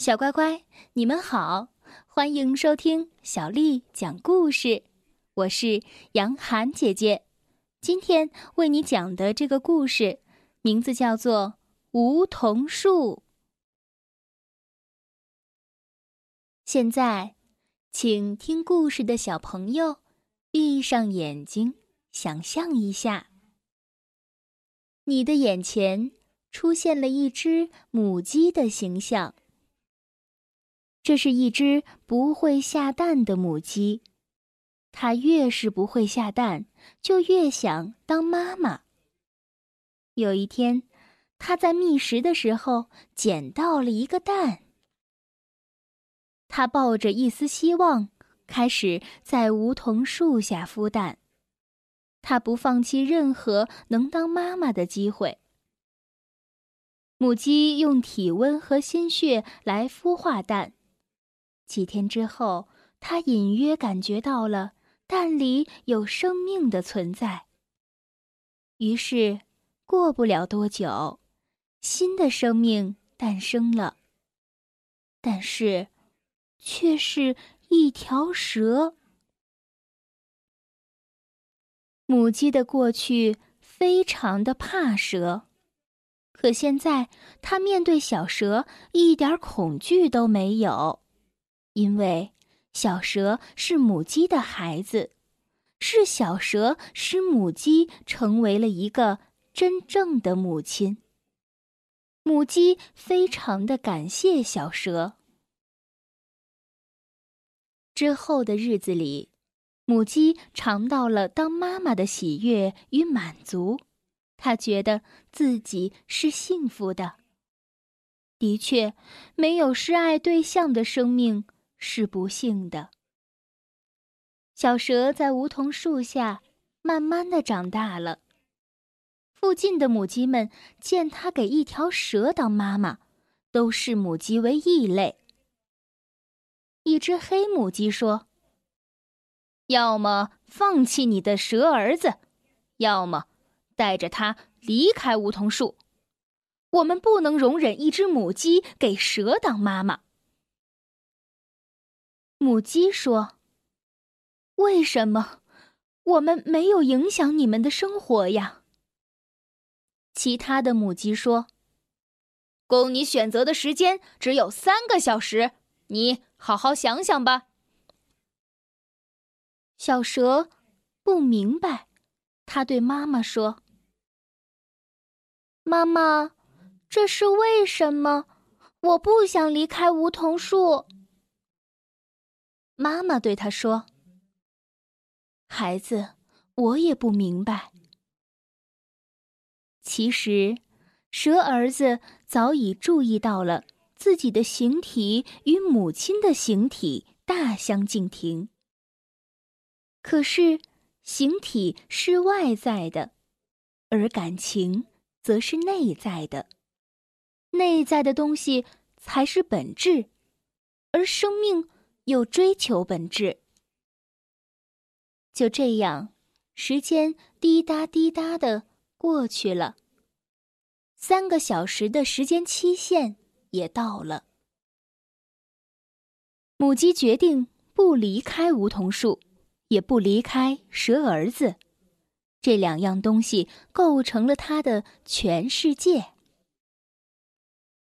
小乖乖，你们好，欢迎收听小丽讲故事。我是杨涵姐姐，今天为你讲的这个故事名字叫做《梧桐树》。现在，请听故事的小朋友闭上眼睛，想象一下，你的眼前出现了一只母鸡的形象。这是一只不会下蛋的母鸡，它越是不会下蛋，就越想当妈妈。有一天，它在觅食的时候捡到了一个蛋，它抱着一丝希望，开始在梧桐树下孵蛋。它不放弃任何能当妈妈的机会。母鸡用体温和心血来孵化蛋。几天之后，他隐约感觉到了蛋里有生命的存在。于是，过不了多久，新的生命诞生了。但是，却是一条蛇。母鸡的过去非常的怕蛇，可现在它面对小蛇一点恐惧都没有。因为小蛇是母鸡的孩子，是小蛇使母鸡成为了一个真正的母亲。母鸡非常的感谢小蛇。之后的日子里，母鸡尝到了当妈妈的喜悦与满足，它觉得自己是幸福的。的确，没有示爱对象的生命。是不幸的。小蛇在梧桐树下慢慢的长大了。附近的母鸡们见它给一条蛇当妈妈，都视母鸡为异类。一只黑母鸡说：“要么放弃你的蛇儿子，要么带着它离开梧桐树。我们不能容忍一只母鸡给蛇当妈妈。”母鸡说：“为什么我们没有影响你们的生活呀？”其他的母鸡说：“供你选择的时间只有三个小时，你好好想想吧。”小蛇不明白，他对妈妈说：“妈妈，这是为什么？我不想离开梧桐树。”妈妈对他说：“孩子，我也不明白。其实，蛇儿子早已注意到了自己的形体与母亲的形体大相径庭。可是，形体是外在的，而感情则是内在的。内在的东西才是本质，而生命。”又追求本质。就这样，时间滴答滴答的过去了。三个小时的时间期限也到了。母鸡决定不离开梧桐树，也不离开蛇儿子，这两样东西构成了它的全世界。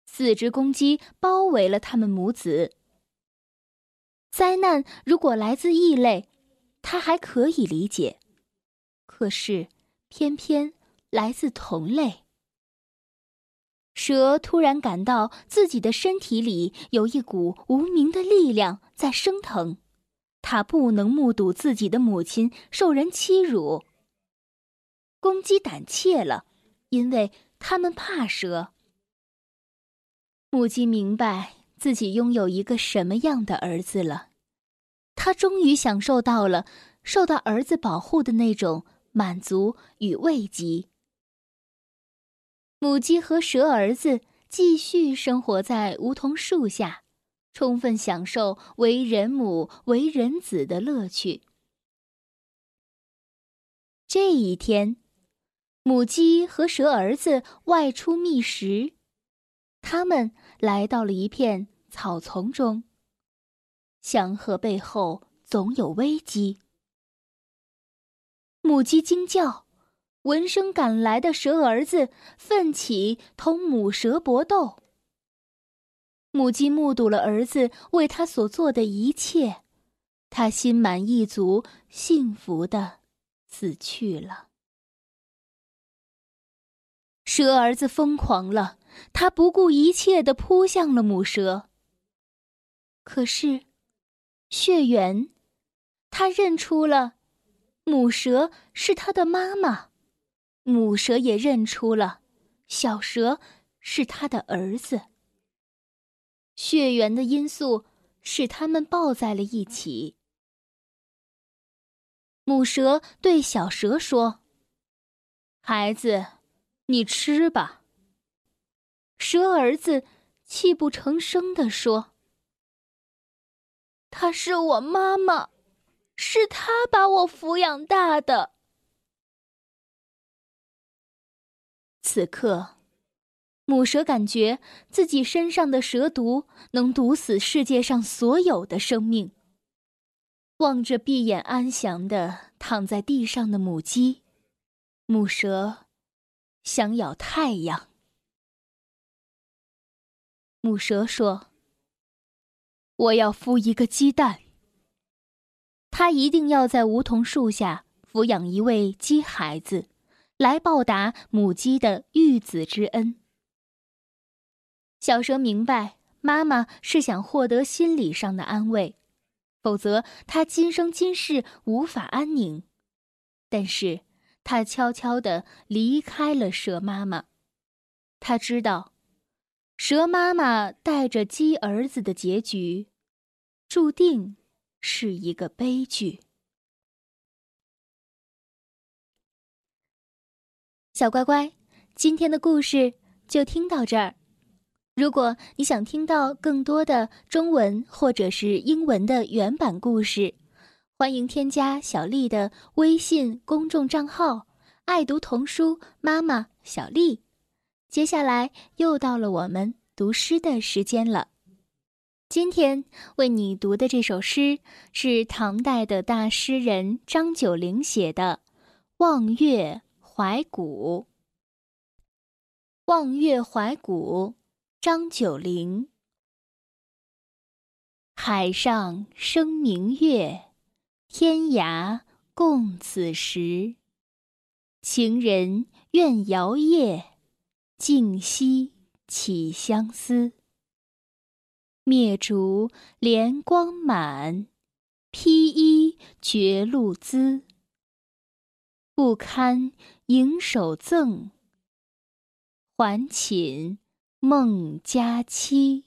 四只公鸡包围了它们母子。灾难如果来自异类，他还可以理解；可是，偏偏来自同类。蛇突然感到自己的身体里有一股无名的力量在升腾，它不能目睹自己的母亲受人欺辱。公鸡胆怯了，因为他们怕蛇。母鸡明白。自己拥有一个什么样的儿子了？他终于享受到了受到儿子保护的那种满足与慰藉。母鸡和蛇儿子继续生活在梧桐树下，充分享受为人母、为人子的乐趣。这一天，母鸡和蛇儿子外出觅食，他们来到了一片。草丛中。祥和背后总有危机。母鸡惊叫，闻声赶来的蛇儿子奋起同母蛇搏斗。母鸡目睹了儿子为他所做的一切，他心满意足、幸福的死去了。蛇儿子疯狂了，他不顾一切的扑向了母蛇。可是，血缘，他认出了母蛇是他的妈妈，母蛇也认出了小蛇是他的儿子。血缘的因素使他们抱在了一起。母蛇对小蛇说：“孩子，你吃吧。”蛇儿子泣不成声地说：“她是我妈妈，是她把我抚养大的。”此刻。母蛇感觉自己身上的蛇毒能毒死世界上所有的生命。望着闭眼安详的躺在地上的母鸡，母蛇想咬太阳。母蛇说：“我要孵一个鸡蛋。它一定要在梧桐树下抚养一位鸡孩子，来报答母鸡的育子之恩。”小蛇明白，妈妈是想获得心理上的安慰，否则它今生今世无法安宁。但是，它悄悄地离开了蛇妈妈。他知道，蛇妈妈带着鸡儿子的结局，注定是一个悲剧。小乖乖，今天的故事就听到这儿。如果你想听到更多的中文或者是英文的原版故事，欢迎添加小丽的微信公众账号“爱读童书妈妈小丽”。接下来又到了我们读诗的时间了。今天为你读的这首诗是唐代的大诗人张九龄写的《望月怀古》。望月怀古。张九龄，海上生明月，天涯共此时。情人怨遥夜，静夕起相思。灭烛怜光满，披衣觉露滋。不堪盈手赠，还寝。梦佳期。